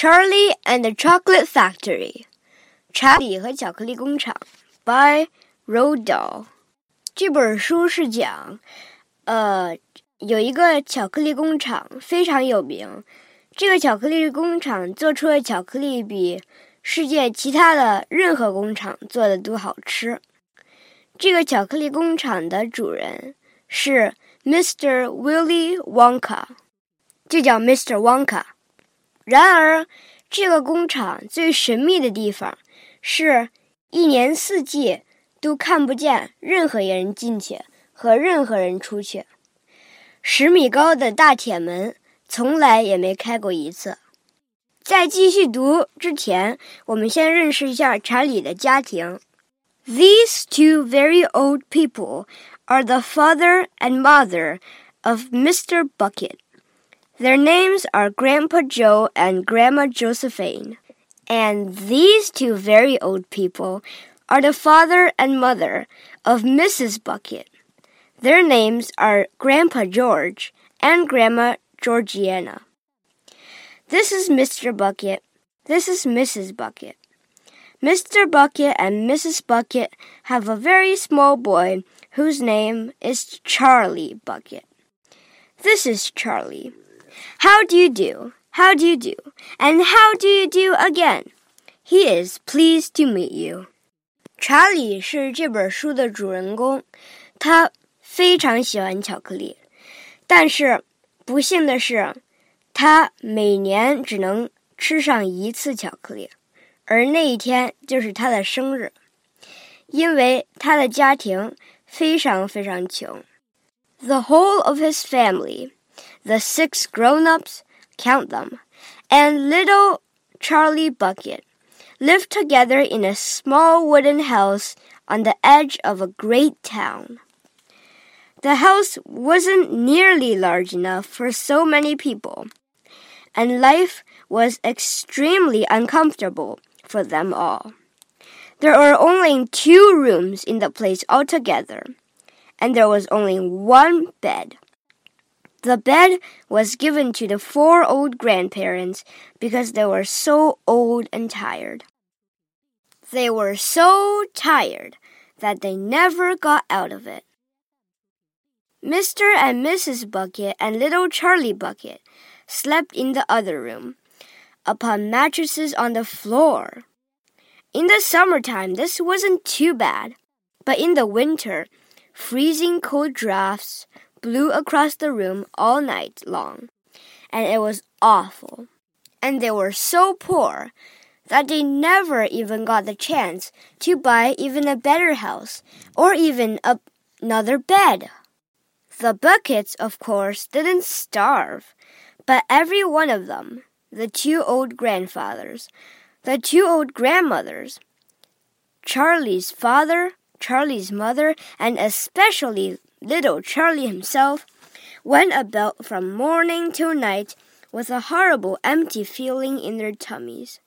Charlie and the Chocolate Factory，查理和巧克力工厂，by r o d a l。这本书是讲，呃，有一个巧克力工厂非常有名，这个巧克力工厂做出的巧克力比世界其他的任何工厂做的都好吃。这个巧克力工厂的主人是 Mr. Willy Wonka，就叫 Mr. Wonka。然而，这个工厂最神秘的地方是一年四季都看不见任何人进去和任何人出去。十米高的大铁门从来也没开过一次。在继续读之前，我们先认识一下查理的家庭。These two very old people are the father and mother of Mr. Bucket. Their names are Grandpa Joe and Grandma Josephine. And these two very old people are the father and mother of Mrs. Bucket. Their names are Grandpa George and Grandma Georgiana. This is Mr. Bucket. This is Mrs. Bucket. Mr. Bucket and Mrs. Bucket have a very small boy whose name is Charlie Bucket. This is Charlie. How do you do? How do you do? And how do you do again? He is pleased to meet you. 查理是这本书的主人公，他非常喜欢巧克力，但是不幸的是，他每年只能吃上一次巧克力，而那一天就是他的生日，因为他的家庭非常非常穷。The whole of his family the six grown ups, count them, and little Charlie Bucket lived together in a small wooden house on the edge of a great town. The house wasn't nearly large enough for so many people, and life was extremely uncomfortable for them all. There were only two rooms in the place altogether, and there was only one bed. The bed was given to the four old grandparents because they were so old and tired. They were so tired that they never got out of it. Mr. and Mrs. Bucket and little Charlie Bucket slept in the other room, upon mattresses on the floor. In the summertime, this wasn't too bad, but in the winter, freezing cold drafts blew across the room all night long, and it was awful. And they were so poor that they never even got the chance to buy even a better house or even a, another bed. The buckets, of course, didn't starve, but every one of them, the two old grandfathers, the two old grandmothers, Charlie's father, Charlie's mother, and especially little Charlie himself went about from morning till night with a horrible empty feeling in their tummies.